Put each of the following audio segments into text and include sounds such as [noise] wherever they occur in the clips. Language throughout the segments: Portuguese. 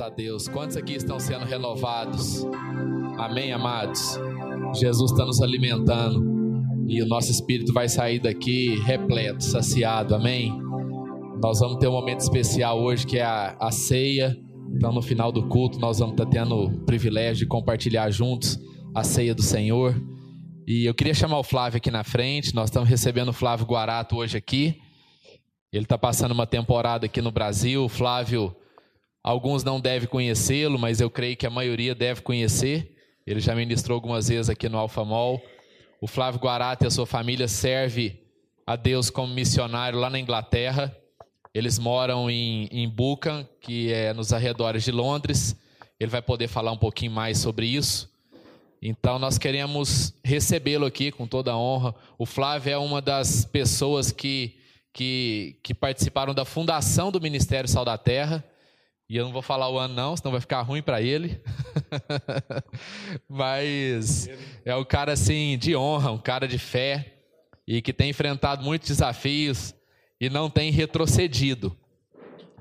A Deus. Quantos aqui estão sendo renovados? Amém, amados. Jesus está nos alimentando e o nosso espírito vai sair daqui repleto, saciado. Amém. Nós vamos ter um momento especial hoje que é a, a ceia. Então, no final do culto, nós vamos estar tendo o privilégio de compartilhar juntos a ceia do Senhor. E eu queria chamar o Flávio aqui na frente. Nós estamos recebendo o Flávio Guarato hoje aqui. Ele está passando uma temporada aqui no Brasil. O Flávio Alguns não devem conhecê-lo, mas eu creio que a maioria deve conhecer. Ele já ministrou algumas vezes aqui no Alfamol. O Flávio Guarata e a sua família serve a Deus como missionário lá na Inglaterra. Eles moram em, em Buchan, que é nos arredores de Londres. Ele vai poder falar um pouquinho mais sobre isso. Então, nós queremos recebê-lo aqui com toda a honra. O Flávio é uma das pessoas que, que, que participaram da fundação do Ministério Sal da Terra. E eu não vou falar o ano não, senão vai ficar ruim para ele. [laughs] Mas é um cara assim de honra, um cara de fé e que tem enfrentado muitos desafios e não tem retrocedido.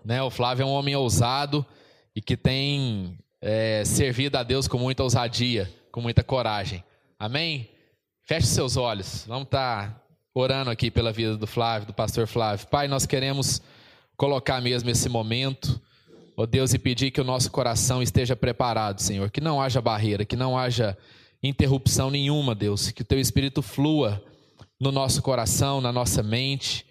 Né? O Flávio é um homem ousado e que tem é, servido a Deus com muita ousadia, com muita coragem. Amém? Feche seus olhos. Vamos estar tá orando aqui pela vida do Flávio, do pastor Flávio. Pai, nós queremos colocar mesmo esse momento ó Deus, e pedir que o nosso coração esteja preparado, Senhor, que não haja barreira, que não haja interrupção nenhuma, Deus, que o teu espírito flua no nosso coração, na nossa mente,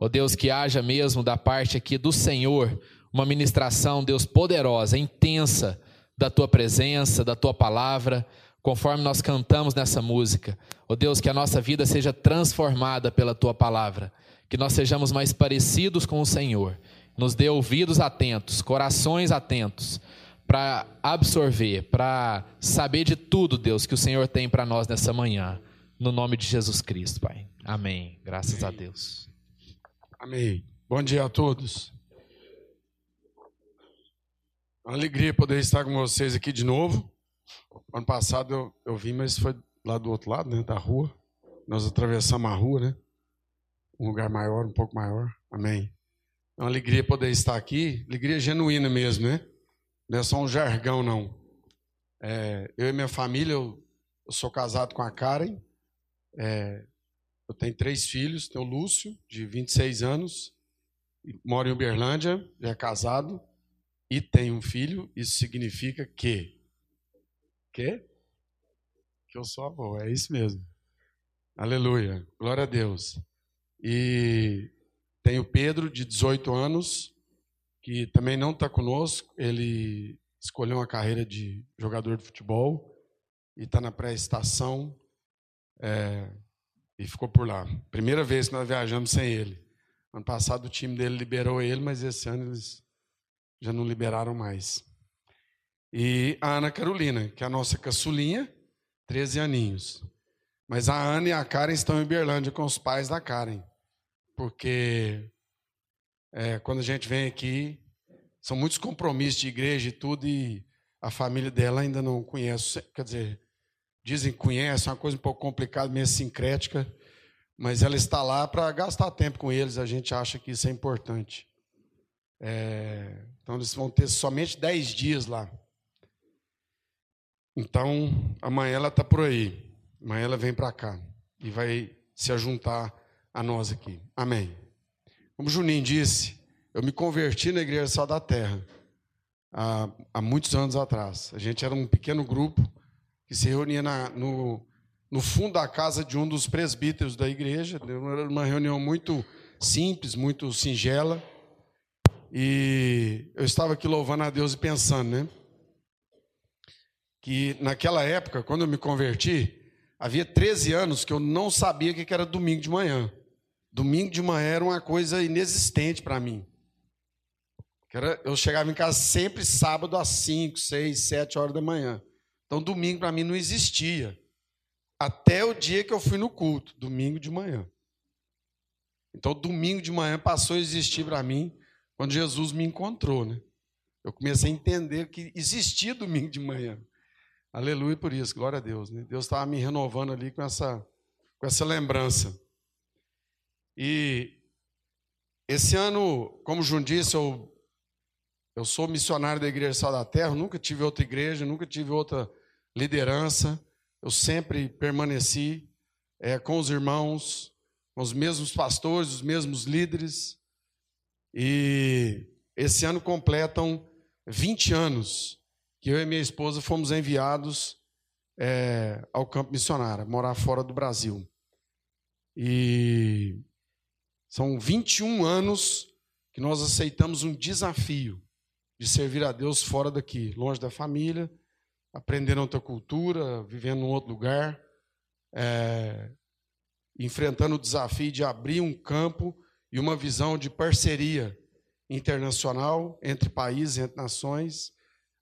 ó Deus, que haja mesmo da parte aqui do Senhor uma ministração, Deus, poderosa, intensa da tua presença, da tua palavra, conforme nós cantamos nessa música. Ó Deus, que a nossa vida seja transformada pela tua palavra, que nós sejamos mais parecidos com o Senhor nos dê ouvidos atentos, corações atentos, para absorver, para saber de tudo, Deus, que o Senhor tem para nós nessa manhã. No nome de Jesus Cristo, Pai. Amém. Graças Amém. a Deus. Amém. Bom dia a todos. Uma alegria poder estar com vocês aqui de novo. Ano passado eu, eu vim, mas foi lá do outro lado, né, da rua. Nós atravessamos a rua, né? Um lugar maior, um pouco maior. Amém. É uma alegria poder estar aqui, alegria genuína mesmo, né? Não é só um jargão, não. É, eu e minha família, eu, eu, sou casado com a Karen, é, eu tenho três filhos, tenho o Lúcio, de 26 anos, mora em Uberlândia, já é casado, e tem um filho, isso significa que... Que? Que eu sou avô, é isso mesmo. Aleluia, glória a Deus. E tem o Pedro, de 18 anos, que também não está conosco. Ele escolheu uma carreira de jogador de futebol e está na pré-estação é, e ficou por lá. Primeira vez que nós viajamos sem ele. Ano passado o time dele liberou ele, mas esse ano eles já não liberaram mais. E a Ana Carolina, que é a nossa caçulinha, 13 aninhos. Mas a Ana e a Karen estão em Berlândia com os pais da Karen porque é, quando a gente vem aqui, são muitos compromissos de igreja e tudo, e a família dela ainda não conhece, quer dizer, dizem que conhece, é uma coisa um pouco complicada, meio sincrética, mas ela está lá para gastar tempo com eles, a gente acha que isso é importante. É, então, eles vão ter somente 10 dias lá. Então, amanhã ela está por aí. Amanhã ela vem para cá e vai se ajuntar a nós aqui. Amém. Como Juninho disse, eu me converti na Igreja Sal da Terra há, há, muitos anos atrás. A gente era um pequeno grupo que se reunia na, no, no fundo da casa de um dos presbíteros da igreja. Era uma reunião muito simples, muito singela. E eu estava aqui louvando a Deus e pensando, né? Que naquela época, quando eu me converti, havia 13 anos que eu não sabia o que era domingo de manhã. Domingo de manhã era uma coisa inexistente para mim. Eu chegava em casa sempre sábado às 5, 6, 7 horas da manhã. Então, domingo para mim não existia. Até o dia que eu fui no culto, domingo de manhã. Então, domingo de manhã passou a existir para mim quando Jesus me encontrou. Né? Eu comecei a entender que existia domingo de manhã. Aleluia por isso, glória a Deus. Né? Deus estava me renovando ali com essa, com essa lembrança. E esse ano, como o disse, eu Eu sou missionário da Igreja Sal da Terra, nunca tive outra igreja, nunca tive outra liderança. Eu sempre permaneci é, com os irmãos, com os mesmos pastores, os mesmos líderes. E esse ano completam 20 anos que eu e minha esposa fomos enviados é, ao campo missionário, morar fora do Brasil. E são 21 anos que nós aceitamos um desafio de servir a Deus fora daqui, longe da família, aprendendo outra cultura, vivendo em outro lugar, é, enfrentando o desafio de abrir um campo e uma visão de parceria internacional entre países, entre nações,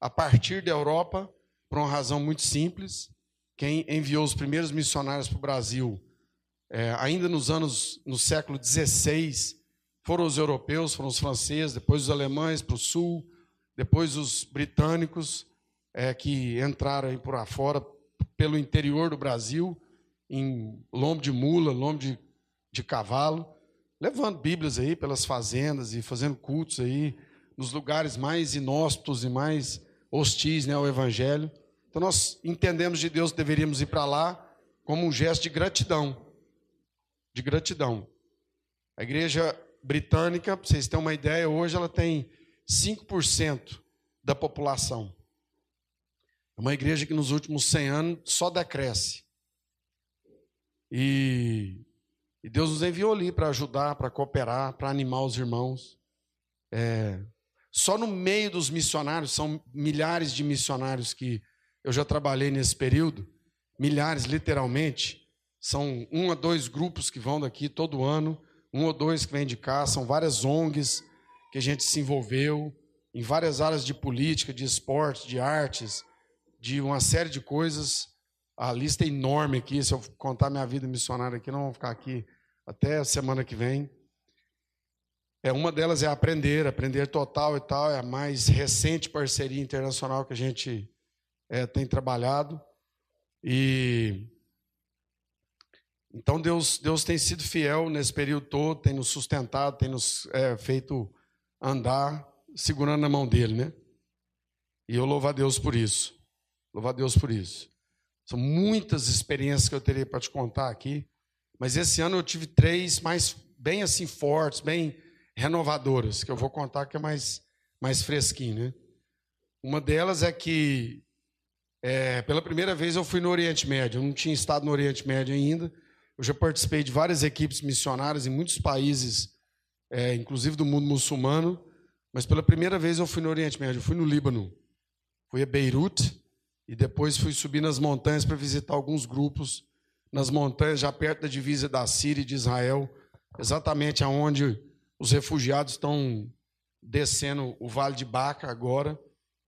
a partir da Europa, por uma razão muito simples. Quem enviou os primeiros missionários para o Brasil é, ainda nos anos, no século XVI, foram os europeus, foram os franceses, depois os alemães para o sul, depois os britânicos, é, que entraram aí por afora, pelo interior do Brasil, em lombo de mula, lombo de, de cavalo, levando Bíblias aí pelas fazendas e fazendo cultos aí nos lugares mais inóspitos e mais hostis né, ao Evangelho. Então nós entendemos de Deus que deveríamos ir para lá como um gesto de gratidão de gratidão. A igreja britânica, para vocês terem uma ideia, hoje ela tem 5% da população. É uma igreja que nos últimos 100 anos só decresce. E, e Deus nos enviou ali para ajudar, para cooperar, para animar os irmãos. É, só no meio dos missionários, são milhares de missionários que eu já trabalhei nesse período, milhares literalmente. São um a dois grupos que vão daqui todo ano, um ou dois que vêm de cá, são várias ONGs que a gente se envolveu em várias áreas de política, de esporte, de artes, de uma série de coisas. A lista é enorme aqui, se eu contar minha vida missionária aqui, não vou ficar aqui até a semana que vem. É, uma delas é aprender, aprender total e tal, é a mais recente parceria internacional que a gente é, tem trabalhado. E então Deus, Deus tem sido fiel nesse período todo, tem nos sustentado, tem nos é, feito andar segurando na mão dele, né? E eu louvo a Deus por isso. Louvo a Deus por isso. São muitas experiências que eu teria para te contar aqui, mas esse ano eu tive três mais bem assim fortes, bem renovadoras, que eu vou contar que é mais mais fresquinho, né? Uma delas é que é, pela primeira vez eu fui no Oriente Médio. Eu não tinha estado no Oriente Médio ainda. Eu já participei de várias equipes missionárias em muitos países, é, inclusive do mundo muçulmano, mas pela primeira vez eu fui no Oriente Médio, eu fui no Líbano, fui a Beirute e depois fui subir nas montanhas para visitar alguns grupos nas montanhas já perto da divisa da Síria e de Israel, exatamente aonde os refugiados estão descendo o Vale de Baca agora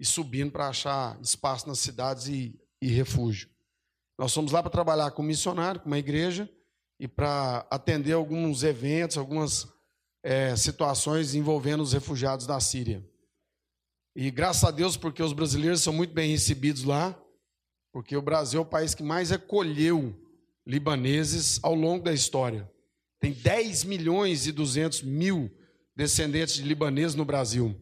e subindo para achar espaço nas cidades e, e refúgio. Nós fomos lá para trabalhar com missionário, com uma igreja, e para atender alguns eventos, algumas é, situações envolvendo os refugiados da Síria. E graças a Deus, porque os brasileiros são muito bem recebidos lá, porque o Brasil é o país que mais acolheu libaneses ao longo da história. Tem 10 milhões e 200 mil descendentes de libaneses no Brasil.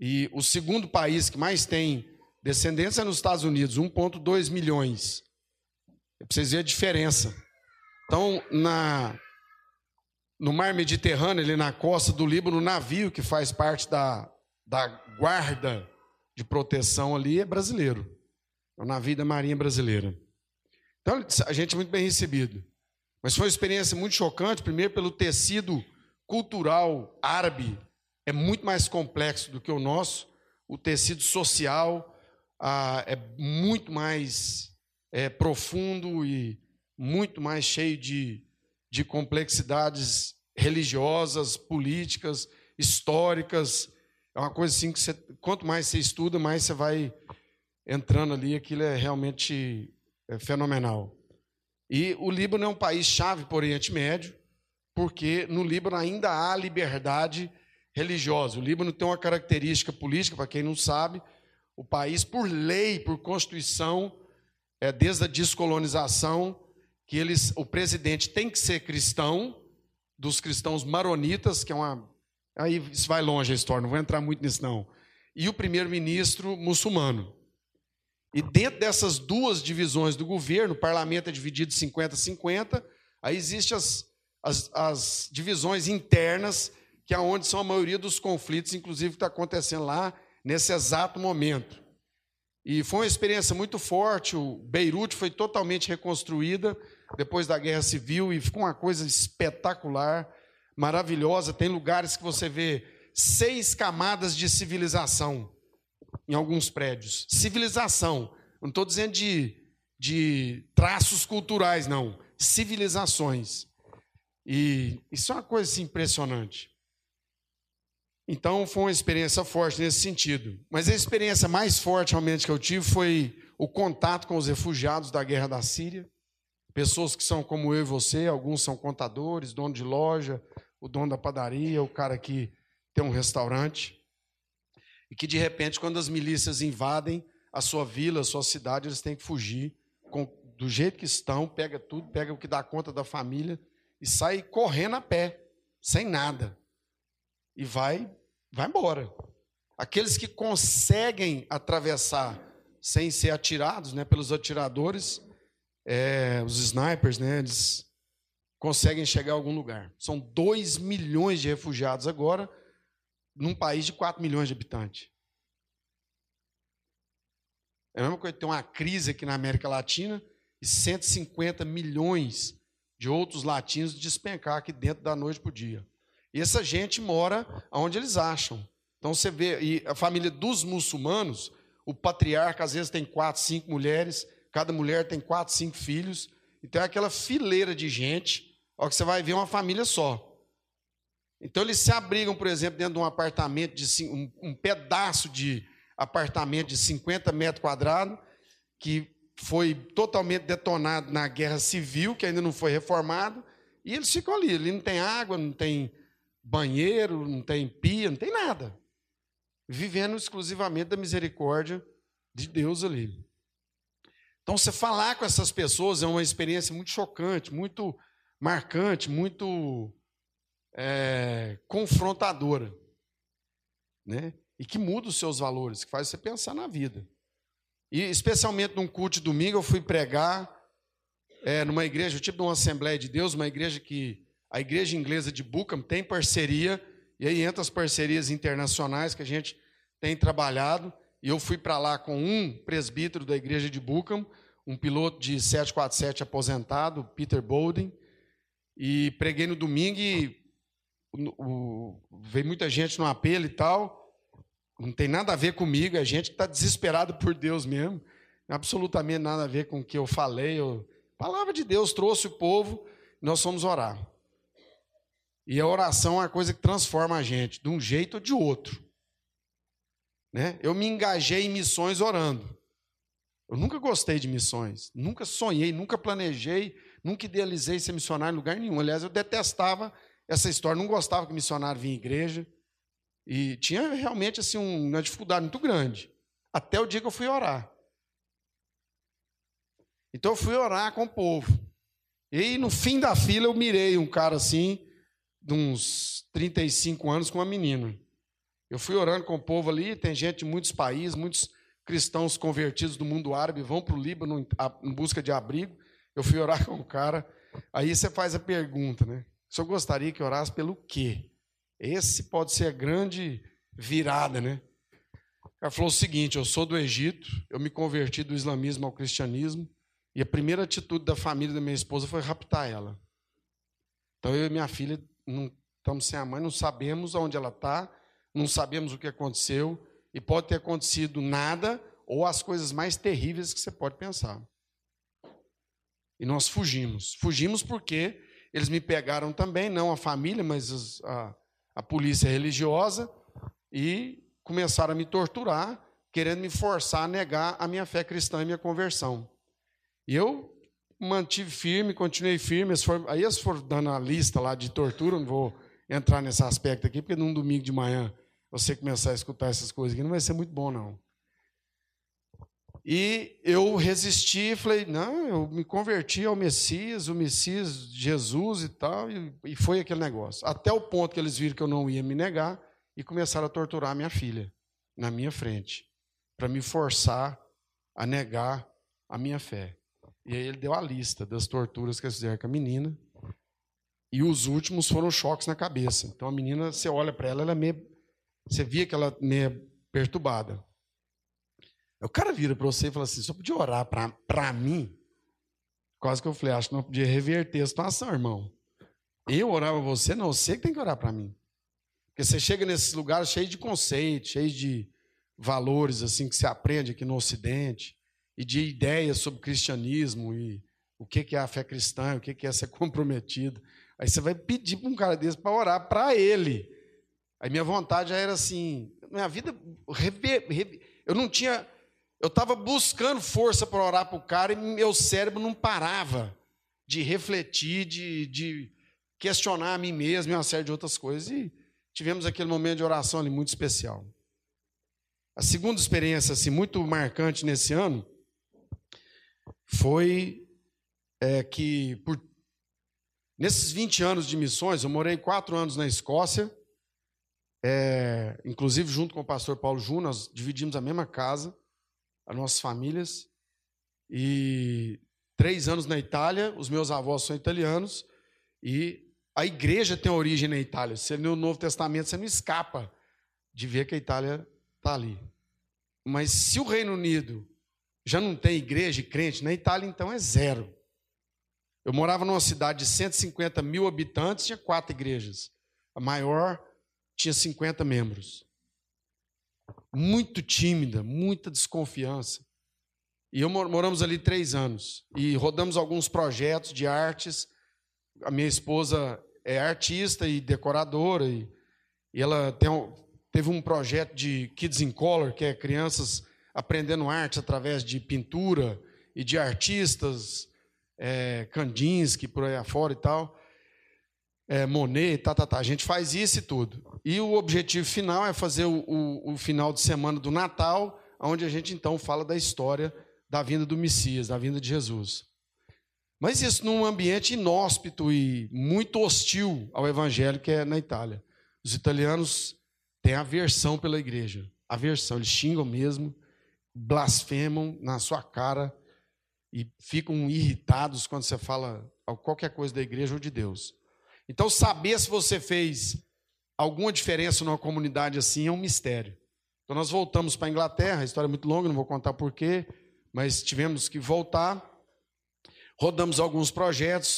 E o segundo país que mais tem descendentes é nos Estados Unidos, 1,2 milhões. É para vocês verem a diferença. Então, na, no mar Mediterrâneo, ali na costa do Líbano, o navio que faz parte da, da guarda de proteção ali é brasileiro. É o navio da Marinha Brasileira. Então, a gente é muito bem recebido. Mas foi uma experiência muito chocante, primeiro pelo tecido cultural árabe, é muito mais complexo do que o nosso. O tecido social ah, é muito mais é, profundo e muito mais cheio de, de complexidades religiosas, políticas, históricas. É uma coisa assim que você, quanto mais você estuda, mais você vai entrando ali. Aquilo é realmente é fenomenal. E o Líbano é um país chave para o Oriente Médio, porque no Líbano ainda há liberdade religiosa. O Líbano tem uma característica política, para quem não sabe, o país, por lei, por constituição, é, desde a descolonização, que eles, o presidente tem que ser cristão, dos cristãos maronitas, que é uma. Aí isso vai longe a história, não vou entrar muito nisso, não. e o primeiro-ministro muçulmano. E dentro dessas duas divisões do governo, o parlamento é dividido 50-50, aí existem as, as, as, divisões internas, que é onde são a maioria dos conflitos, inclusive que está acontecendo lá nesse exato momento. E foi uma experiência muito forte. O Beirute foi totalmente reconstruída depois da Guerra Civil e ficou uma coisa espetacular, maravilhosa. Tem lugares que você vê seis camadas de civilização em alguns prédios. Civilização. Não estou dizendo de, de traços culturais, não. Civilizações. E isso é uma coisa assim, impressionante. Então, foi uma experiência forte nesse sentido. Mas a experiência mais forte, realmente, que eu tive foi o contato com os refugiados da guerra da Síria. Pessoas que são como eu e você, alguns são contadores, dono de loja, o dono da padaria, o cara que tem um restaurante. E que, de repente, quando as milícias invadem a sua vila, a sua cidade, eles têm que fugir com, do jeito que estão, pega tudo, pega o que dá conta da família e sai correndo a pé, sem nada. E vai vai embora. Aqueles que conseguem atravessar sem ser atirados né, pelos atiradores, é, os snipers, né, eles conseguem chegar a algum lugar. São 2 milhões de refugiados agora, num país de 4 milhões de habitantes. É a mesma coisa tem uma crise aqui na América Latina e 150 milhões de outros latinos despencar aqui dentro da noite para o dia. E essa gente mora onde eles acham. Então você vê, e a família dos muçulmanos, o patriarca às vezes tem quatro, cinco mulheres, cada mulher tem quatro, cinco filhos. Então é aquela fileira de gente, ó, que você vai ver uma família só. Então eles se abrigam, por exemplo, dentro de um apartamento de um, um pedaço de apartamento de 50 metros quadrados, que foi totalmente detonado na guerra civil, que ainda não foi reformado, e eles ficam ali. Ali não tem água, não tem banheiro, não tem pia, não tem nada. Vivendo exclusivamente da misericórdia de Deus ali. Então, você falar com essas pessoas é uma experiência muito chocante, muito marcante, muito é, confrontadora. Né? E que muda os seus valores, que faz você pensar na vida. E especialmente num culto de domingo, eu fui pregar é, numa igreja, tipo de uma Assembleia de Deus, uma igreja que a igreja inglesa de Buckham tem parceria, e aí entra as parcerias internacionais que a gente tem trabalhado. E eu fui para lá com um presbítero da igreja de Buckham, um piloto de 747 aposentado, Peter Bolden, e preguei no domingo e o, o, veio muita gente no apelo e tal. Não tem nada a ver comigo, a gente está desesperado por Deus mesmo. Absolutamente nada a ver com o que eu falei. Eu, a palavra de Deus trouxe o povo, nós fomos orar. E a oração é uma coisa que transforma a gente, de um jeito ou de outro. Né? Eu me engajei em missões orando. Eu nunca gostei de missões, nunca sonhei, nunca planejei, nunca idealizei ser missionário em lugar nenhum. Aliás, eu detestava essa história, não gostava que missionário vinha em igreja. E tinha realmente assim, uma dificuldade muito grande. Até o dia que eu fui orar. Então eu fui orar com o povo. E no fim da fila eu mirei um cara assim, de uns 35 anos com uma menina. Eu fui orando com o povo ali, tem gente de muitos países, muitos cristãos convertidos do mundo árabe vão para o Líbano em busca de abrigo. Eu fui orar [laughs] com o cara. Aí você faz a pergunta, né? Se eu gostaria que orasse pelo quê? Esse pode ser a grande virada, né? O cara falou o seguinte: eu sou do Egito, eu me converti do islamismo ao cristianismo, e a primeira atitude da família da minha esposa foi raptar ela. Então eu e minha filha não estamos sem a mãe, não sabemos onde ela está, não sabemos o que aconteceu, e pode ter acontecido nada ou as coisas mais terríveis que você pode pensar. E nós fugimos. Fugimos porque eles me pegaram também, não a família, mas a, a polícia religiosa, e começaram a me torturar, querendo me forçar a negar a minha fé cristã e minha conversão. E eu mantive firme, continuei firme. Aí eles foram dando a lista lá de tortura, não vou entrar nesse aspecto aqui, porque num domingo de manhã você começar a escutar essas coisas aqui não vai ser muito bom, não. E eu resisti, falei, não, eu me converti ao Messias, o Messias, Jesus e tal, e, e foi aquele negócio. Até o ponto que eles viram que eu não ia me negar e começaram a torturar minha filha. na minha frente para me forçar a negar a minha fé. E aí ele deu a lista das torturas que eles fizeram com a menina. E os últimos foram choques na cabeça. Então a menina, você olha para ela, ela é meio. Você via que ela é meio perturbada. O cara vira para você e fala assim: só podia orar para mim? Quase que eu falei: acho que não podia reverter a situação, irmão. Eu orar para você? Não, você que tem que orar para mim. Porque você chega nesses lugares cheios de conceitos, cheios de valores assim que se aprende aqui no Ocidente, e de ideias sobre cristianismo e o que é a fé cristã, o que é ser [laughs] comprometido. Aí você vai pedir para um cara desse para orar para ele. Aí minha vontade já era assim, minha vida, eu não tinha, eu estava buscando força para orar para o cara e meu cérebro não parava de refletir, de, de questionar a mim mesmo e uma série de outras coisas. E tivemos aquele momento de oração ali muito especial. A segunda experiência assim, muito marcante nesse ano foi é, que por Nesses 20 anos de missões, eu morei quatro anos na Escócia, é, inclusive junto com o pastor Paulo Júnior, nós dividimos a mesma casa, as nossas famílias, e três anos na Itália, os meus avós são italianos, e a igreja tem origem na Itália. Você no Novo Testamento, você não escapa de ver que a Itália está ali. Mas se o Reino Unido já não tem igreja e crente, na Itália então é zero. Eu morava numa cidade de 150 mil habitantes, tinha quatro igrejas. A maior tinha 50 membros. Muito tímida, muita desconfiança. E eu moramos ali três anos. E rodamos alguns projetos de artes. A minha esposa é artista e decoradora. E, e ela um, teve um projeto de Kids in Color, que é crianças aprendendo arte através de pintura e de artistas é, Kandinsky, por aí afora e tal, é, Monet, tá, tá, tá. A gente faz isso e tudo. E o objetivo final é fazer o, o, o final de semana do Natal, onde a gente então fala da história da vinda do Messias, da vinda de Jesus. Mas isso num ambiente inóspito e muito hostil ao evangelho que é na Itália. Os italianos têm aversão pela igreja. Aversão, eles xingam mesmo, blasfemam na sua cara e ficam irritados quando você fala qualquer coisa da igreja ou de Deus. Então, saber se você fez alguma diferença numa comunidade assim é um mistério. Então, nós voltamos para a Inglaterra, a história é muito longa, não vou contar porquê, mas tivemos que voltar. Rodamos alguns projetos,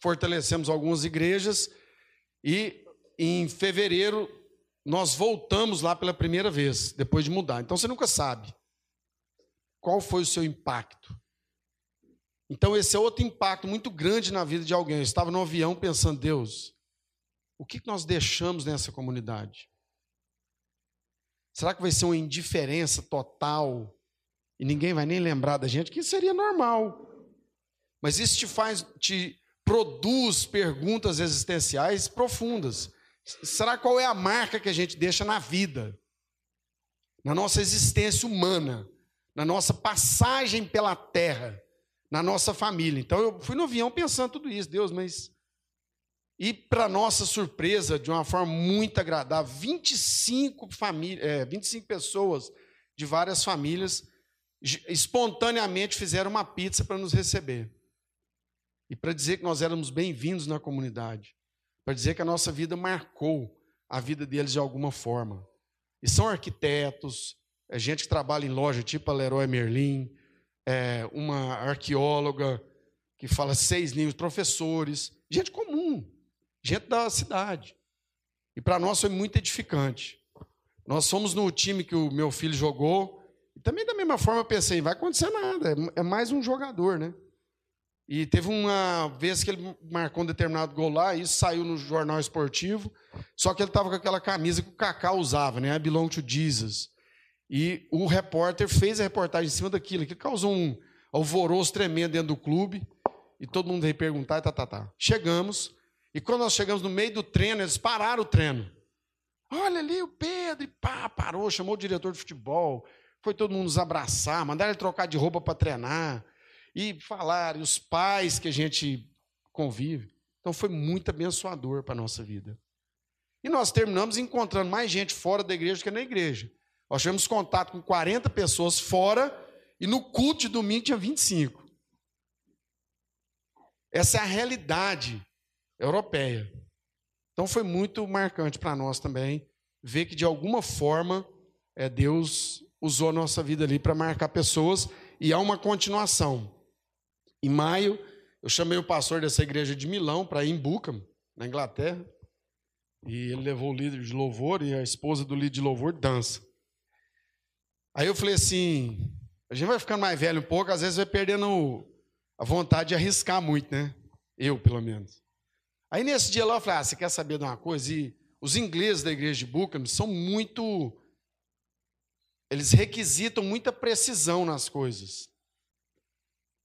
fortalecemos algumas igrejas e em fevereiro nós voltamos lá pela primeira vez, depois de mudar. Então você nunca sabe qual foi o seu impacto. Então, esse é outro impacto muito grande na vida de alguém. Eu estava no avião pensando, Deus, o que nós deixamos nessa comunidade? Será que vai ser uma indiferença total e ninguém vai nem lembrar da gente? Que seria normal. Mas isso te faz, te produz perguntas existenciais profundas. Será qual é a marca que a gente deixa na vida, na nossa existência humana, na nossa passagem pela terra? na nossa família. Então eu fui no avião pensando tudo isso, Deus, mas. E para nossa surpresa, de uma forma muito agradável, 25, famílias, é, 25 pessoas de várias famílias espontaneamente fizeram uma pizza para nos receber. E para dizer que nós éramos bem-vindos na comunidade. Para dizer que a nossa vida marcou a vida deles de alguma forma. E são arquitetos, é gente que trabalha em loja tipo a Leroy Merlin, é, uma arqueóloga que fala seis línguas, professores, gente comum, gente da cidade. E para nós foi muito edificante. Nós fomos no time que o meu filho jogou, e também da mesma forma eu pensei, vai acontecer nada, é, é mais um jogador, né? E teve uma vez que ele marcou um determinado gol lá, e isso saiu no jornal esportivo, só que ele estava com aquela camisa que o Kaká usava, né? I belong to Jesus. E o repórter fez a reportagem em cima daquilo, que causou um alvoroço tremendo dentro do clube. E todo mundo veio perguntar e tá, tá, tá. Chegamos, e quando nós chegamos no meio do treino, eles pararam o treino. Olha ali o Pedro, e pá, parou, chamou o diretor de futebol. Foi todo mundo nos abraçar, mandaram ele trocar de roupa para treinar. E falar, e os pais que a gente convive. Então foi muito abençoador para a nossa vida. E nós terminamos encontrando mais gente fora da igreja do que na igreja. Nós tivemos contato com 40 pessoas fora e no culto de domingo tinha 25. Essa é a realidade europeia. Então foi muito marcante para nós também ver que de alguma forma é, Deus usou a nossa vida ali para marcar pessoas e há uma continuação. Em maio, eu chamei o pastor dessa igreja de Milão para ir em Bucam, na Inglaterra, e ele levou o líder de louvor e a esposa do líder de louvor dança. Aí eu falei assim: a gente vai ficando mais velho um pouco, às vezes vai perdendo a vontade de arriscar muito, né? Eu, pelo menos. Aí nesse dia lá eu falei: ah, você quer saber de uma coisa? E os ingleses da igreja de Bucam são muito. Eles requisitam muita precisão nas coisas.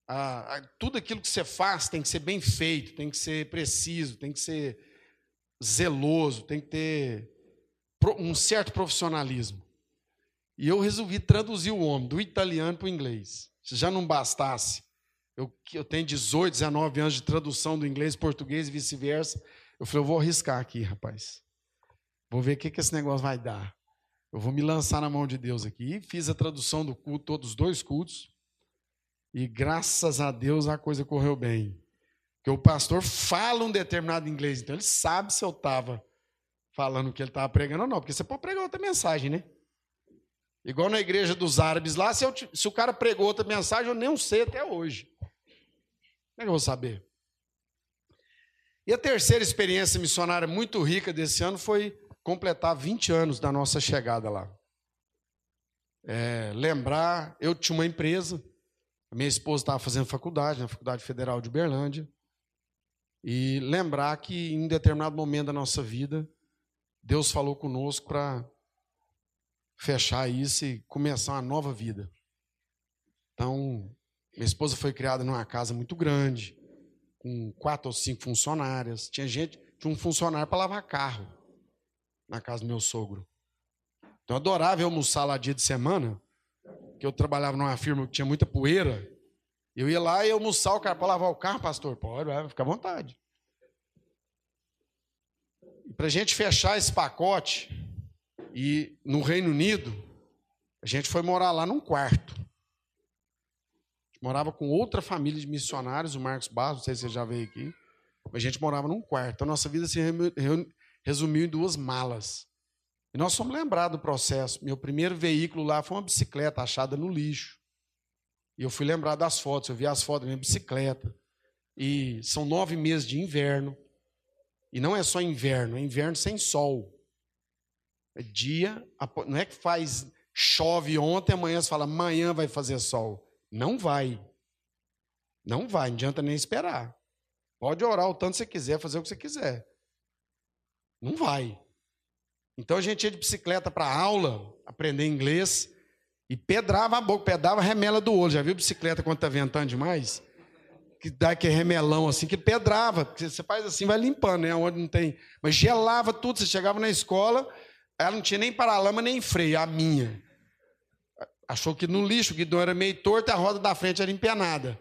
Ah, tudo aquilo que você faz tem que ser bem feito, tem que ser preciso, tem que ser zeloso, tem que ter um certo profissionalismo. E eu resolvi traduzir o homem do italiano para o inglês. Se já não bastasse, eu, eu tenho 18, 19 anos de tradução do inglês, português e vice-versa. Eu falei, eu vou arriscar aqui, rapaz. Vou ver o que, que esse negócio vai dar. Eu vou me lançar na mão de Deus aqui. E fiz a tradução do culto, todos os dois cultos. E graças a Deus a coisa correu bem. Porque o pastor fala um determinado inglês, então ele sabe se eu estava falando o que ele estava pregando ou não. Porque você pode pregar outra mensagem, né? Igual na igreja dos árabes lá, se, eu, se o cara pregou outra mensagem, eu nem sei até hoje. Como é que eu vou saber? E a terceira experiência missionária muito rica desse ano foi completar 20 anos da nossa chegada lá. É, lembrar, eu tinha uma empresa, minha esposa estava fazendo faculdade, na Faculdade Federal de Berlândia. E lembrar que em determinado momento da nossa vida, Deus falou conosco para fechar isso e começar uma nova vida. Então, minha esposa foi criada numa casa muito grande, com quatro ou cinco funcionárias. Tinha gente, tinha um funcionário para lavar carro na casa do meu sogro. Então, eu adorava almoçar lá dia de semana, que eu trabalhava numa firma que tinha muita poeira, eu ia lá e almoçar o cara para lavar o carro, pastor. Pode, vai, fica à vontade. E para a gente fechar esse pacote, e no Reino Unido, a gente foi morar lá num quarto. morava com outra família de missionários, o Marcos Barros, não sei se você já veio aqui. Mas a gente morava num quarto. A nossa vida se resumiu em duas malas. E nós somos lembrados do processo. Meu primeiro veículo lá foi uma bicicleta achada no lixo. E eu fui lembrar das fotos, eu vi as fotos da minha bicicleta. E são nove meses de inverno. E não é só inverno, é inverno sem sol. Dia, não é que faz chove ontem, amanhã você fala, amanhã vai fazer sol. Não vai. Não vai, não adianta nem esperar. Pode orar o tanto que você quiser, fazer o que você quiser. Não vai. Então a gente ia de bicicleta para aula, aprender inglês, e pedrava a boca, pedrava a remela do olho. Já viu bicicleta quando está ventando demais? Que dá aquele remelão assim, que pedrava. Você faz assim, vai limpando, né? Onde não tem. Mas gelava tudo. Você chegava na escola, ela não tinha nem paralama nem freio, a minha. Achou que no lixo o guidão era meio torto a roda da frente era empenada.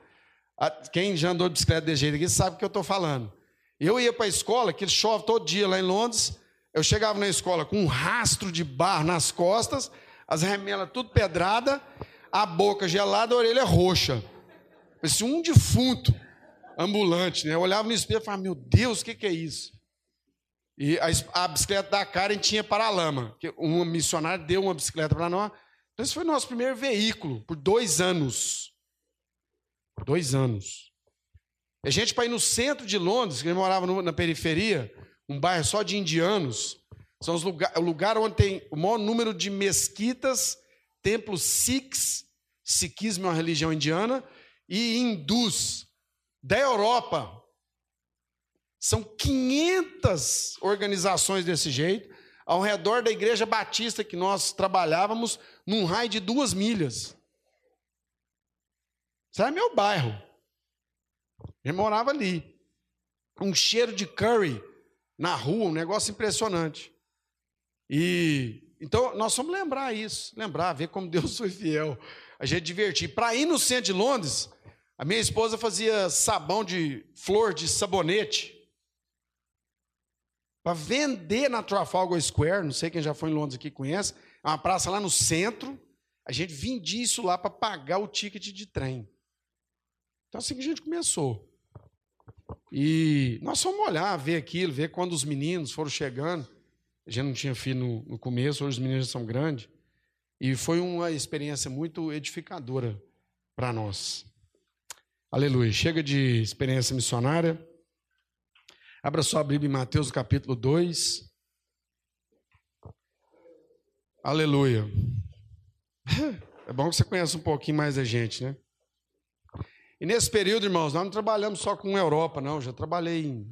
Quem já andou de bicicleta desse jeito aqui sabe o que eu estou falando. Eu ia para a escola, que chove todo dia lá em Londres. Eu chegava na escola com um rastro de barro nas costas, as remelas tudo pedrada, a boca gelada, a orelha roxa. Parecia um defunto ambulante, né? Eu olhava no espelho e falava, meu Deus, o que, que é isso? E a, a, bicicleta da Karen tinha paralama. Um missionário deu uma bicicleta para nós. Então, esse foi o nosso primeiro veículo, por dois anos. Por dois anos. A gente, para ir no centro de Londres, que a gente morava no, na periferia, um bairro só de indianos. São os lugar, o lugar onde tem o maior número de mesquitas, templos sikhs, sikhismo é uma religião indiana, e hindus da Europa. São 500 organizações desse jeito, ao redor da igreja batista que nós trabalhávamos, num raio de duas milhas. Isso era meu bairro. Eu morava ali. Um cheiro de curry na rua, um negócio impressionante. E então nós vamos lembrar isso, lembrar, ver como Deus foi fiel. A gente divertir. Para ir no centro de Londres, a minha esposa fazia sabão de flor de sabonete para vender na Trafalgar Square. Não sei quem já foi em Londres aqui conhece. É uma praça lá no centro. A gente vendia isso lá para pagar o ticket de trem. Então, assim que a gente começou. E nós fomos olhar, ver aquilo, ver quando os meninos foram chegando. A gente não tinha filho no, começo, hoje os meninos são grandes. E foi uma experiência muito edificadora para nós. Aleluia. Chega de experiência missionária. Abra sua Bíblia em Mateus capítulo 2. Aleluia. [laughs] É bom que você conheça um pouquinho mais a gente, né? E nesse período, irmãos, nós não trabalhamos só com Europa, não. Já trabalhei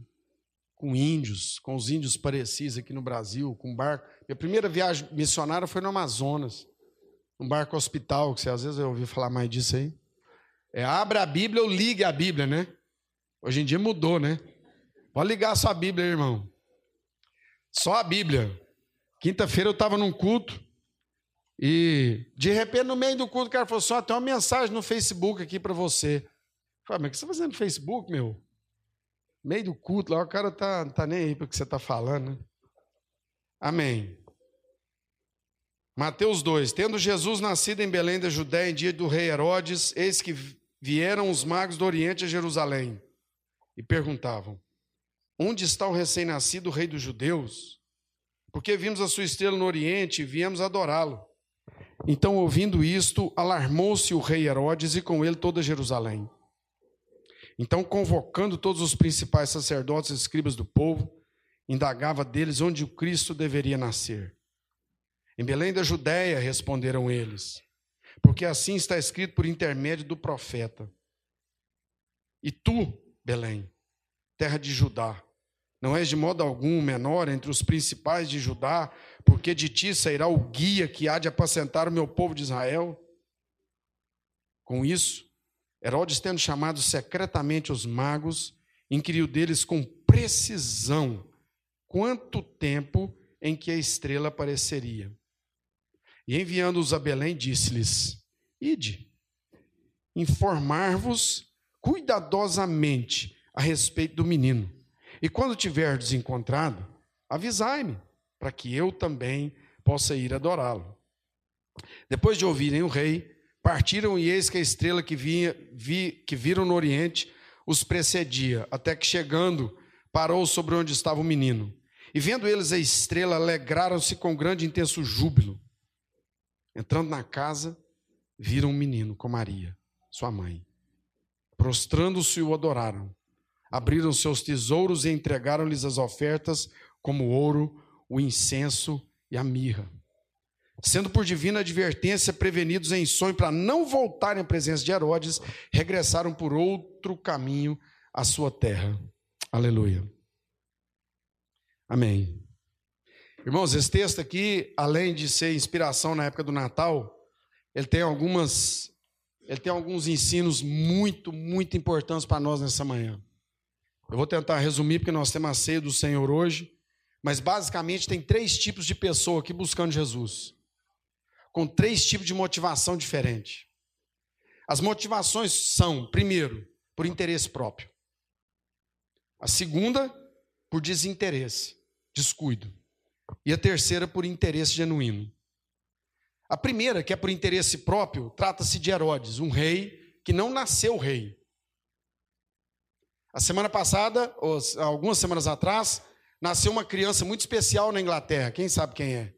com índios, com os índios parecidos aqui no Brasil, com barco. Minha primeira viagem missionária foi no Amazonas, um barco hospital, que você às vezes eu ouvi falar mais disso aí. É abra a Bíblia ou ligue a Bíblia, né? Hoje em dia mudou, né? Pode ligar a sua Bíblia, irmão. Só a Bíblia. Quinta-feira eu estava num culto e de repente no meio do culto o cara falou só assim, tem uma mensagem no Facebook aqui para você. Eu falei, mas o que você está fazendo no Facebook, meu? No meio do culto lá, o cara tá, tá nem aí para o que você está falando, né? Amém. Mateus 2: Tendo Jesus nascido em Belém da Judéia em dia do rei Herodes, eis que vieram os magos do Oriente a Jerusalém e perguntavam: Onde está o recém-nascido rei dos judeus? porque vimos a sua estrela no Oriente e viemos adorá-lo. Então, ouvindo isto, alarmou-se o rei Herodes e com ele toda Jerusalém. Então, convocando todos os principais sacerdotes e escribas do povo, indagava deles onde o Cristo deveria nascer. Em Belém da Judéia, responderam eles, porque assim está escrito por intermédio do profeta. E tu, Belém, terra de Judá, não és de modo algum menor entre os principais de Judá, porque de ti sairá o guia que há de apacentar o meu povo de Israel. Com isso, Herodes, tendo chamado secretamente os magos, inquiriu deles com precisão quanto tempo em que a estrela apareceria. E enviando-os a Belém, disse-lhes: Ide, informar-vos cuidadosamente a respeito do menino. E quando tiverdes encontrado, avisai-me, para que eu também possa ir adorá-lo. Depois de ouvirem o rei, partiram e eis que a estrela que, vinha, vi, que viram no oriente os precedia, até que chegando, parou sobre onde estava o menino. E vendo eles a estrela, alegraram-se com grande e intenso júbilo. Entrando na casa, viram um menino com Maria, sua mãe. Prostrando-se, o adoraram abriram seus tesouros e entregaram-lhes as ofertas, como o ouro, o incenso e a mirra. Sendo por divina advertência prevenidos em sonho para não voltarem à presença de Herodes, regressaram por outro caminho à sua terra. Aleluia. Amém. Irmãos, esse texto aqui, além de ser inspiração na época do Natal, ele tem algumas ele tem alguns ensinos muito, muito importantes para nós nessa manhã. Eu vou tentar resumir, porque nós temos a ceia do Senhor hoje. Mas basicamente tem três tipos de pessoa aqui buscando Jesus. Com três tipos de motivação diferente. As motivações são, primeiro, por interesse próprio. A segunda, por desinteresse, descuido. E a terceira, por interesse genuíno. A primeira, que é por interesse próprio, trata-se de Herodes, um rei que não nasceu rei. A semana passada, ou algumas semanas atrás, nasceu uma criança muito especial na Inglaterra. Quem sabe quem é?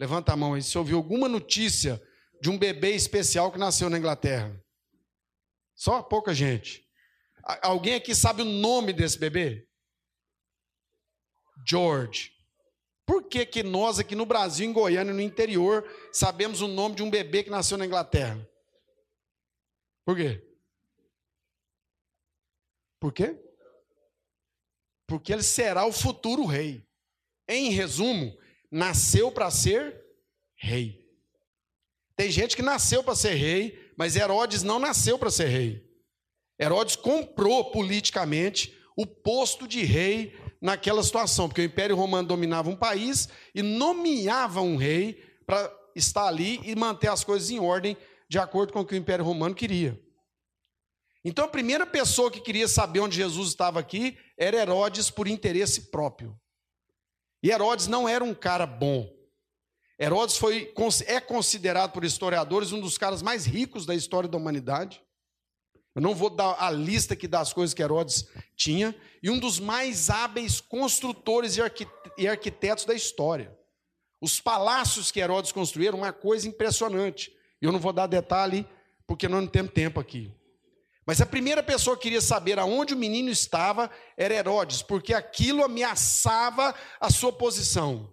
Levanta a mão aí. Se ouviu alguma notícia de um bebê especial que nasceu na Inglaterra? Só pouca gente. Alguém aqui sabe o nome desse bebê? George. Por que, que nós aqui no Brasil, em Goiânia, no interior, sabemos o nome de um bebê que nasceu na Inglaterra? Por quê? Por quê? Porque ele será o futuro rei. Em resumo, nasceu para ser rei. Tem gente que nasceu para ser rei, mas Herodes não nasceu para ser rei. Herodes comprou politicamente o posto de rei naquela situação, porque o Império Romano dominava um país e nomeava um rei para estar ali e manter as coisas em ordem de acordo com o que o Império Romano queria. Então a primeira pessoa que queria saber onde Jesus estava aqui era Herodes por interesse próprio. E Herodes não era um cara bom. Herodes foi, é considerado por historiadores um dos caras mais ricos da história da humanidade. Eu não vou dar a lista aqui das coisas que Herodes tinha, e um dos mais hábeis construtores e arquitetos da história. Os palácios que Herodes construiu uma coisa impressionante. Eu não vou dar detalhe, porque nós não temos tempo aqui. Mas a primeira pessoa que queria saber aonde o menino estava era Herodes, porque aquilo ameaçava a sua posição.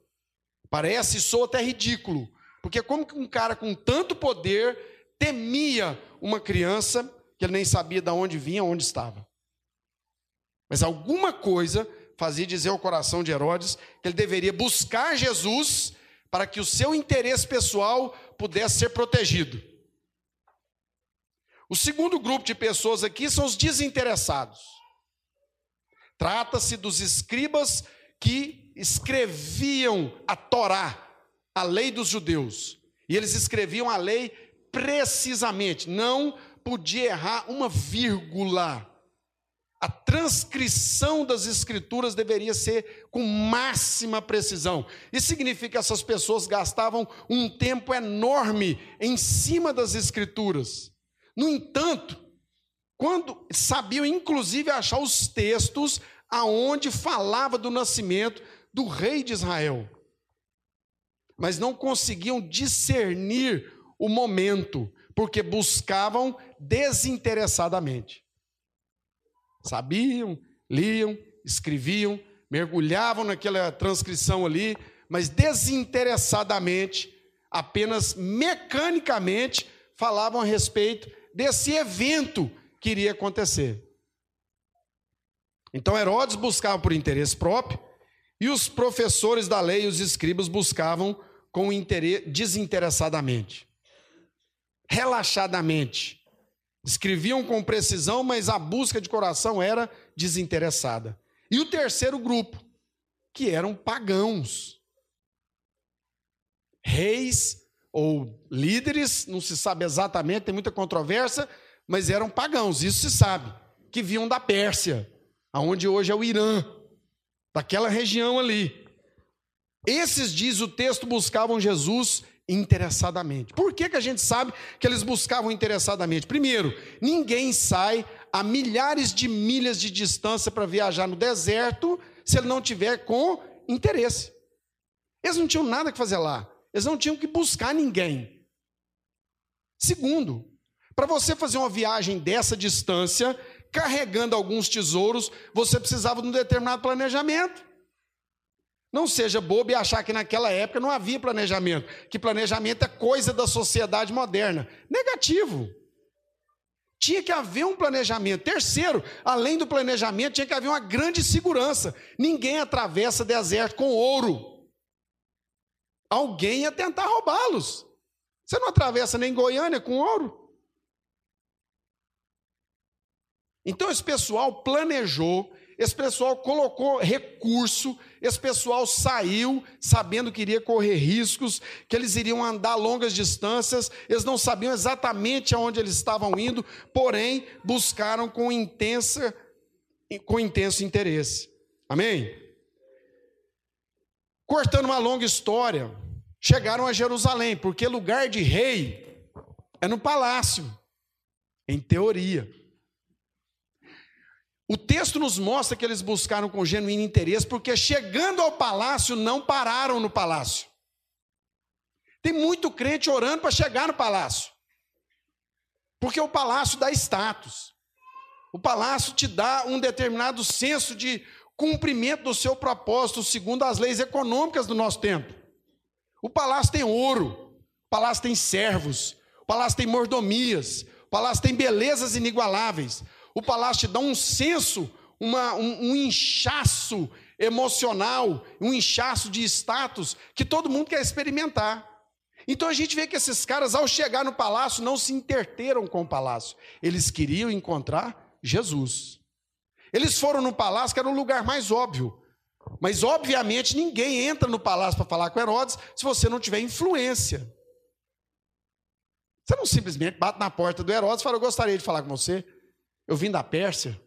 Parece, sou até ridículo, porque como que um cara com tanto poder temia uma criança que ele nem sabia de onde vinha, onde estava. Mas alguma coisa fazia dizer ao coração de Herodes que ele deveria buscar Jesus para que o seu interesse pessoal pudesse ser protegido. O segundo grupo de pessoas aqui são os desinteressados. Trata-se dos escribas que escreviam a Torá, a lei dos judeus. E eles escreviam a lei precisamente, não podia errar uma vírgula. A transcrição das escrituras deveria ser com máxima precisão. Isso significa que essas pessoas gastavam um tempo enorme em cima das escrituras. No entanto, quando sabiam inclusive achar os textos aonde falava do nascimento do rei de Israel. Mas não conseguiam discernir o momento, porque buscavam desinteressadamente. Sabiam, liam, escreviam, mergulhavam naquela transcrição ali, mas desinteressadamente, apenas mecanicamente, falavam a respeito desse evento que iria acontecer. Então Herodes buscava por interesse próprio, e os professores da lei, os escribas, buscavam com interesse, desinteressadamente, relaxadamente. Escreviam com precisão, mas a busca de coração era desinteressada. E o terceiro grupo, que eram pagãos. Reis ou líderes, não se sabe exatamente, tem muita controvérsia, mas eram pagãos, isso se sabe, que vinham da Pérsia, aonde hoje é o Irã, daquela região ali. Esses, diz o texto, buscavam Jesus interessadamente. Por que, que a gente sabe que eles buscavam interessadamente? Primeiro, ninguém sai a milhares de milhas de distância para viajar no deserto se ele não tiver com interesse. Eles não tinham nada que fazer lá. Eles não tinham que buscar ninguém. Segundo, para você fazer uma viagem dessa distância, carregando alguns tesouros, você precisava de um determinado planejamento. Não seja bobo e achar que naquela época não havia planejamento, que planejamento é coisa da sociedade moderna. Negativo. Tinha que haver um planejamento. Terceiro, além do planejamento, tinha que haver uma grande segurança. Ninguém atravessa deserto com ouro. Alguém ia tentar roubá-los. Você não atravessa nem Goiânia com ouro. Então esse pessoal planejou, esse pessoal colocou recurso, esse pessoal saiu sabendo que iria correr riscos, que eles iriam andar longas distâncias, eles não sabiam exatamente aonde eles estavam indo, porém buscaram com intensa com intenso interesse. Amém? Cortando uma longa história, chegaram a Jerusalém, porque lugar de rei é no palácio, em teoria. O texto nos mostra que eles buscaram com genuíno interesse, porque chegando ao palácio, não pararam no palácio. Tem muito crente orando para chegar no palácio, porque o palácio dá status, o palácio te dá um determinado senso de cumprimento do seu propósito, segundo as leis econômicas do nosso tempo. O palácio tem ouro, o palácio tem servos, o palácio tem mordomias, o palácio tem belezas inigualáveis, o palácio te dá um senso, uma, um, um inchaço emocional, um inchaço de status que todo mundo quer experimentar. Então a gente vê que esses caras, ao chegar no palácio, não se interteram com o palácio. Eles queriam encontrar Jesus. Eles foram no palácio, que era o lugar mais óbvio. Mas, obviamente, ninguém entra no palácio para falar com Herodes se você não tiver influência. Você não simplesmente bate na porta do Herodes e fala: Eu gostaria de falar com você. Eu vim da Pérsia,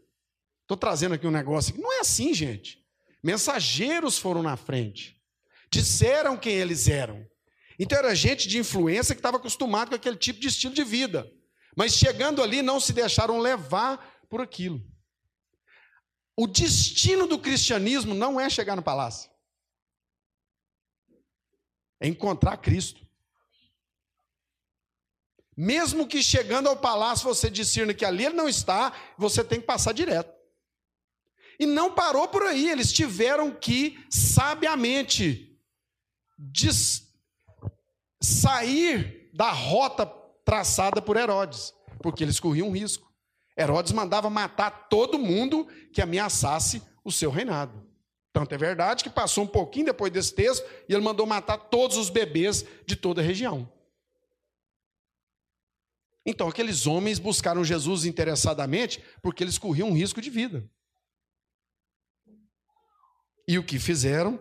estou trazendo aqui um negócio. Não é assim, gente. Mensageiros foram na frente, disseram quem eles eram. Então era gente de influência que estava acostumado com aquele tipo de estilo de vida. Mas chegando ali não se deixaram levar por aquilo. O destino do cristianismo não é chegar no palácio. É encontrar Cristo. Mesmo que chegando ao palácio você discirna que ali ele não está, você tem que passar direto. E não parou por aí, eles tiveram que sabiamente sair da rota traçada por Herodes, porque eles corriam um risco. Herodes mandava matar todo mundo que ameaçasse o seu reinado. Tanto é verdade que passou um pouquinho depois desse texto e ele mandou matar todos os bebês de toda a região. Então, aqueles homens buscaram Jesus interessadamente porque eles corriam um risco de vida. E o que fizeram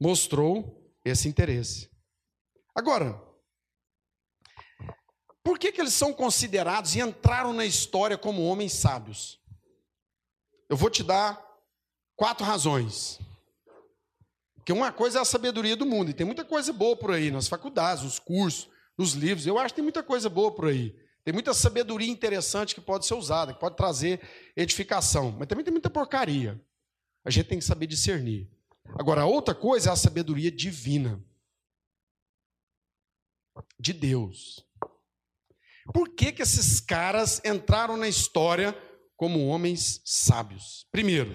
mostrou esse interesse. Agora, por que, que eles são considerados e entraram na história como homens sábios? Eu vou te dar quatro razões. Porque uma coisa é a sabedoria do mundo, e tem muita coisa boa por aí, nas faculdades, nos cursos, nos livros. Eu acho que tem muita coisa boa por aí. Tem muita sabedoria interessante que pode ser usada, que pode trazer edificação, mas também tem muita porcaria. A gente tem que saber discernir. Agora, outra coisa é a sabedoria divina de Deus. Por que, que esses caras entraram na história como homens sábios? Primeiro,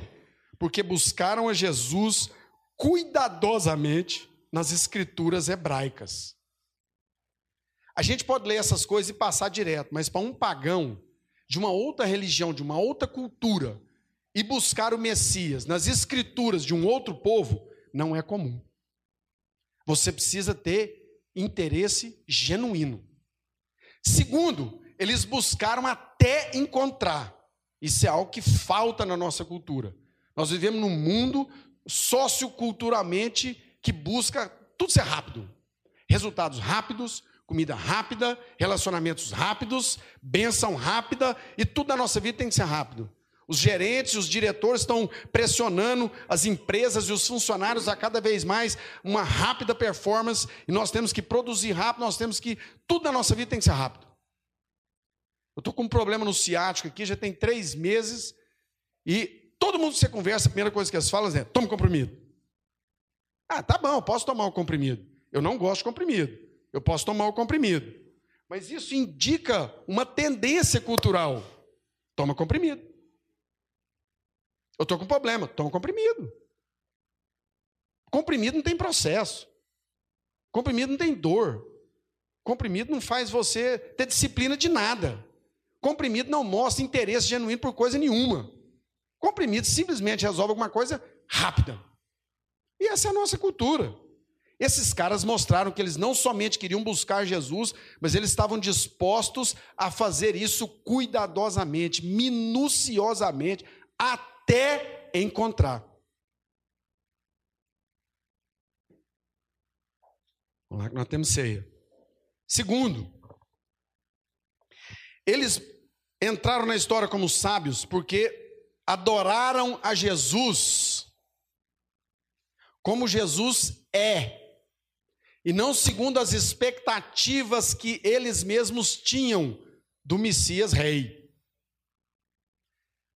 porque buscaram a Jesus cuidadosamente nas escrituras hebraicas. A gente pode ler essas coisas e passar direto, mas para um pagão de uma outra religião, de uma outra cultura, e buscar o Messias nas escrituras de um outro povo, não é comum. Você precisa ter interesse genuíno. Segundo, eles buscaram até encontrar. Isso é algo que falta na nossa cultura. Nós vivemos num mundo socioculturalmente que busca tudo ser rápido. Resultados rápidos, comida rápida, relacionamentos rápidos, benção rápida e tudo na nossa vida tem que ser rápido. Os gerentes, os diretores estão pressionando as empresas e os funcionários a cada vez mais uma rápida performance e nós temos que produzir rápido, nós temos que. Tudo na nossa vida tem que ser rápido. Eu estou com um problema no ciático aqui, já tem três meses e todo mundo que você conversa, a primeira coisa que eles falam é: toma comprimido. Ah, tá bom, posso tomar o comprimido. Eu não gosto de comprimido eu posso tomar o comprimido. Mas isso indica uma tendência cultural. Toma comprimido. Eu estou com problema, toma comprimido. Comprimido não tem processo. Comprimido não tem dor. Comprimido não faz você ter disciplina de nada. Comprimido não mostra interesse genuíno por coisa nenhuma. Comprimido simplesmente resolve alguma coisa rápida. E essa é a nossa cultura. Esses caras mostraram que eles não somente queriam buscar Jesus, mas eles estavam dispostos a fazer isso cuidadosamente, minuciosamente, até encontrar. Vamos lá que nós temos ceia. Segundo, eles entraram na história como sábios porque adoraram a Jesus como Jesus é e não segundo as expectativas que eles mesmos tinham do Messias Rei.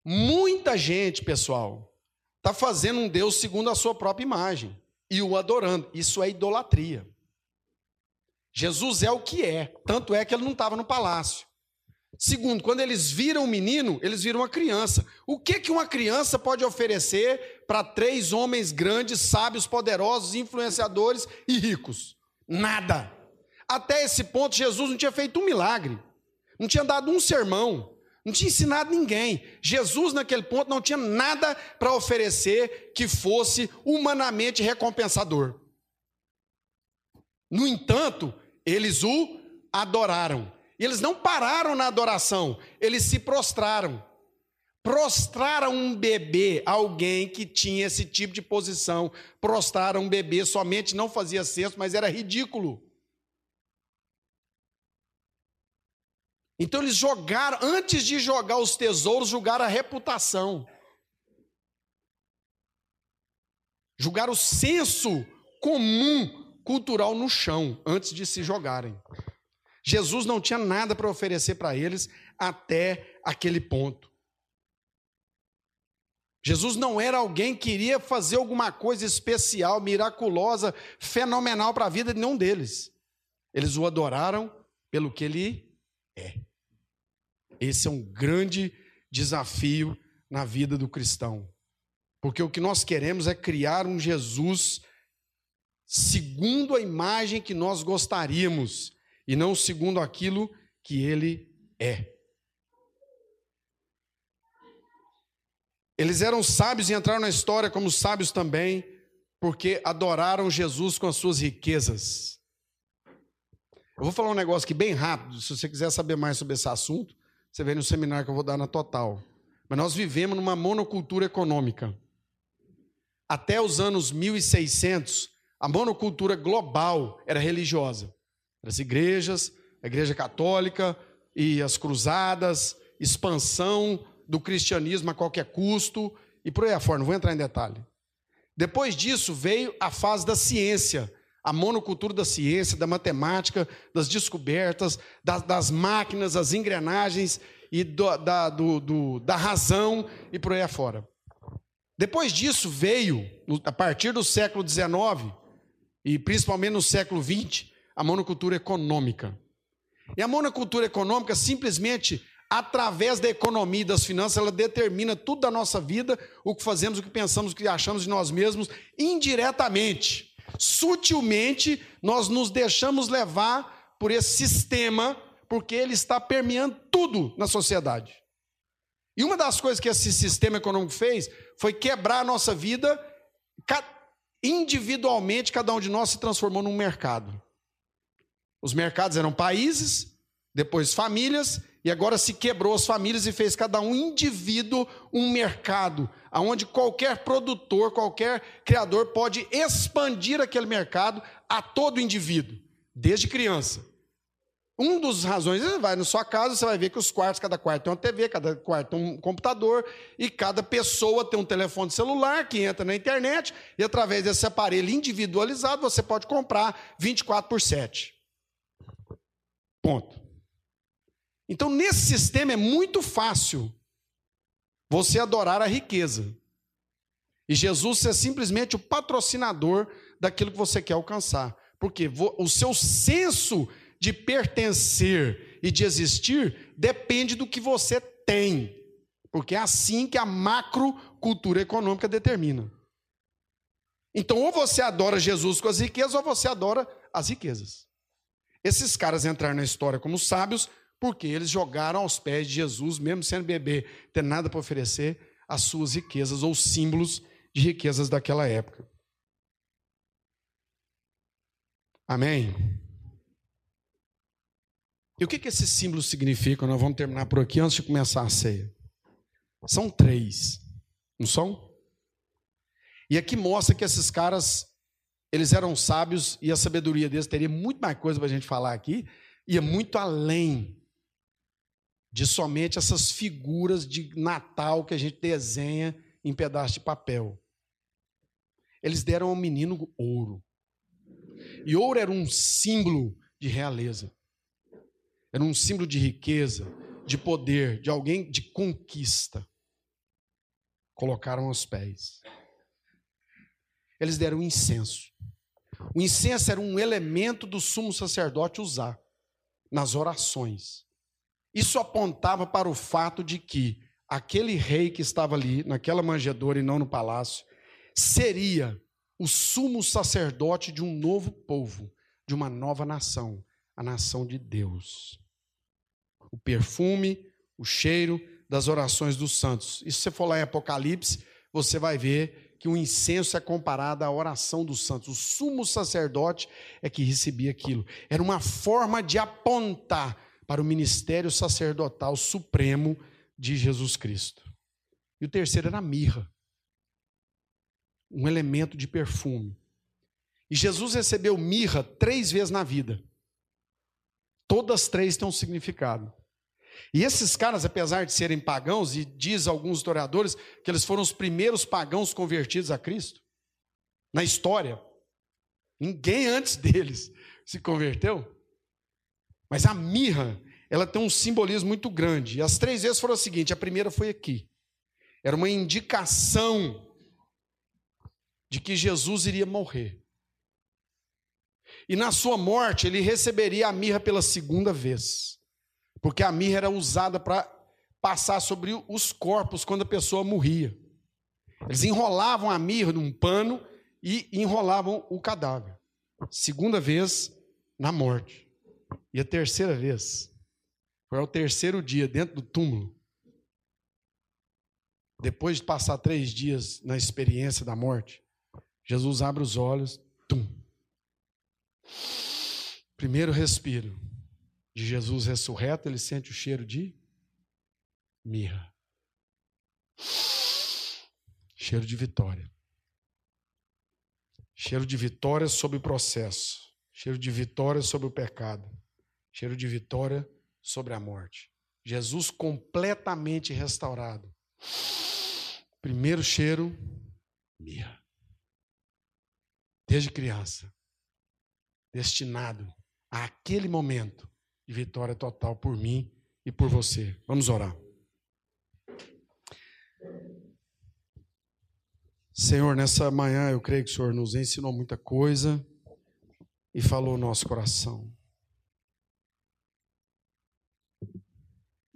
Muita gente, pessoal, está fazendo um Deus segundo a sua própria imagem e o adorando. Isso é idolatria. Jesus é o que é, tanto é que ele não estava no palácio. Segundo, quando eles viram o menino, eles viram uma criança. O que que uma criança pode oferecer para três homens grandes, sábios, poderosos, influenciadores e ricos? Nada. Até esse ponto, Jesus não tinha feito um milagre, não tinha dado um sermão, não tinha ensinado ninguém. Jesus, naquele ponto, não tinha nada para oferecer que fosse humanamente recompensador. No entanto, eles o adoraram. E eles não pararam na adoração, eles se prostraram. Prostraram um bebê, alguém que tinha esse tipo de posição. Prostraram um bebê, somente não fazia cesto, mas era ridículo. Então eles jogaram, antes de jogar os tesouros, julgaram a reputação. Julgaram o senso comum cultural no chão antes de se jogarem. Jesus não tinha nada para oferecer para eles até aquele ponto. Jesus não era alguém que iria fazer alguma coisa especial, miraculosa, fenomenal para a vida de nenhum deles. Eles o adoraram pelo que ele é. Esse é um grande desafio na vida do cristão. Porque o que nós queremos é criar um Jesus segundo a imagem que nós gostaríamos e não segundo aquilo que ele é. Eles eram sábios e entraram na história como sábios também, porque adoraram Jesus com as suas riquezas. Eu vou falar um negócio aqui bem rápido, se você quiser saber mais sobre esse assunto, você vem no seminário que eu vou dar na Total. Mas nós vivemos numa monocultura econômica. Até os anos 1600, a monocultura global era religiosa. As igrejas, a igreja católica e as cruzadas, expansão do cristianismo a qualquer custo e por aí afora, não vou entrar em detalhe. Depois disso veio a fase da ciência, a monocultura da ciência, da matemática, das descobertas, das, das máquinas, as engrenagens e do, da, do, do, da razão e por aí afora. Depois disso veio, a partir do século XIX, e principalmente no século XX, a monocultura econômica. E a monocultura econômica simplesmente através da economia e das finanças, ela determina tudo da nossa vida, o que fazemos, o que pensamos, o que achamos de nós mesmos, indiretamente. Sutilmente, nós nos deixamos levar por esse sistema, porque ele está permeando tudo na sociedade. E uma das coisas que esse sistema econômico fez foi quebrar a nossa vida individualmente, cada um de nós se transformou num mercado. Os mercados eram países, depois famílias, e agora se quebrou as famílias e fez cada um indivíduo um mercado, onde qualquer produtor, qualquer criador pode expandir aquele mercado a todo indivíduo, desde criança. Um dos razões, você vai na sua casa, você vai ver que os quartos, cada quarto tem uma TV, cada quarto tem um computador, e cada pessoa tem um telefone celular que entra na internet, e através desse aparelho individualizado, você pode comprar 24 por 7. Ponto. Então, nesse sistema é muito fácil você adorar a riqueza. E Jesus é simplesmente o patrocinador daquilo que você quer alcançar. Porque o seu senso de pertencer e de existir depende do que você tem. Porque é assim que a macrocultura econômica determina. Então, ou você adora Jesus com as riquezas, ou você adora as riquezas. Esses caras entraram na história como sábios porque eles jogaram aos pés de Jesus, mesmo sendo bebê, tendo nada para oferecer, as suas riquezas ou símbolos de riquezas daquela época. Amém? E o que, que esses símbolos significam? Nós vamos terminar por aqui antes de começar a ceia. São três, não são? E aqui mostra que esses caras, eles eram sábios e a sabedoria deles teria muito mais coisa para a gente falar aqui, ia muito além de somente essas figuras de Natal que a gente desenha em pedaço de papel. Eles deram ao menino ouro. E ouro era um símbolo de realeza. Era um símbolo de riqueza, de poder, de alguém de conquista. Colocaram aos pés. Eles deram incenso. O incenso era um elemento do sumo sacerdote usar nas orações. Isso apontava para o fato de que aquele rei que estava ali, naquela manjedoura e não no palácio, seria o sumo sacerdote de um novo povo, de uma nova nação, a nação de Deus. O perfume, o cheiro das orações dos santos. E se você for lá em Apocalipse, você vai ver que o incenso é comparado à oração dos santos. O sumo sacerdote é que recebia aquilo. Era uma forma de apontar para o ministério sacerdotal supremo de Jesus Cristo. E o terceiro era a mirra, um elemento de perfume. E Jesus recebeu mirra três vezes na vida. Todas três têm um significado. E esses caras, apesar de serem pagãos, e diz alguns historiadores que eles foram os primeiros pagãos convertidos a Cristo, na história. Ninguém antes deles se converteu. Mas a mirra, ela tem um simbolismo muito grande. E as três vezes foram o seguinte: a primeira foi aqui. Era uma indicação de que Jesus iria morrer. E na sua morte, ele receberia a mirra pela segunda vez. Porque a mirra era usada para passar sobre os corpos quando a pessoa morria. Eles enrolavam a mirra num pano e enrolavam o cadáver. Segunda vez, na morte. E a terceira vez, foi ao terceiro dia, dentro do túmulo. Depois de passar três dias na experiência da morte, Jesus abre os olhos, tum. Primeiro respiro de Jesus ressurreto, ele sente o cheiro de mirra. Cheiro de vitória. Cheiro de vitória sobre o processo. Cheiro de vitória sobre o pecado. Cheiro de vitória sobre a morte. Jesus completamente restaurado. Primeiro cheiro, mirra. Desde criança. Destinado àquele momento de vitória total por mim e por você. Vamos orar. Senhor, nessa manhã eu creio que o Senhor nos ensinou muita coisa e falou o nosso coração.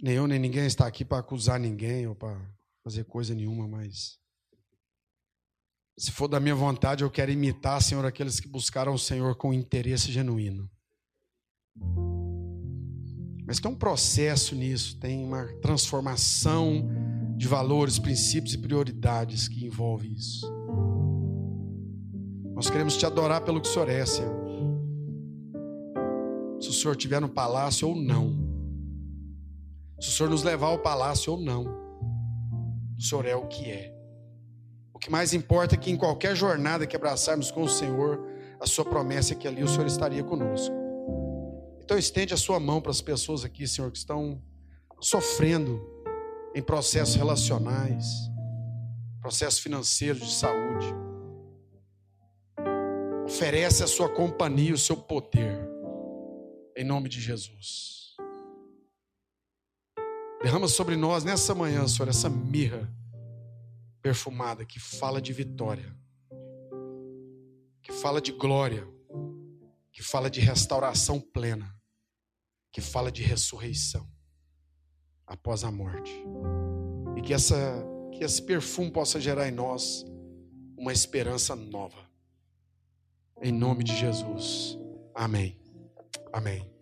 Nem eu nem ninguém está aqui para acusar ninguém ou para fazer coisa nenhuma, mas se for da minha vontade, eu quero imitar, Senhor, aqueles que buscaram o Senhor com interesse genuíno. Mas tem um processo nisso, tem uma transformação de valores, princípios e prioridades que envolve isso. Nós queremos te adorar pelo que o Senhor é, Senhor. Se o Senhor estiver no palácio ou não. Se o Senhor nos levar ao palácio ou não. O Senhor é o que é. O que mais importa é que em qualquer jornada que abraçarmos com o Senhor, a sua promessa é que ali o Senhor estaria conosco. Então estende a sua mão para as pessoas aqui, Senhor, que estão sofrendo em processos relacionais, processo financeiro de saúde. Oferece a sua companhia, o seu poder, em nome de Jesus. Derrama sobre nós nessa manhã, Senhor, essa mirra perfumada que fala de vitória, que fala de glória, que fala de restauração plena, que fala de ressurreição após a morte. E que, essa, que esse perfume possa gerar em nós uma esperança nova. Em nome de Jesus. Amém. Amém.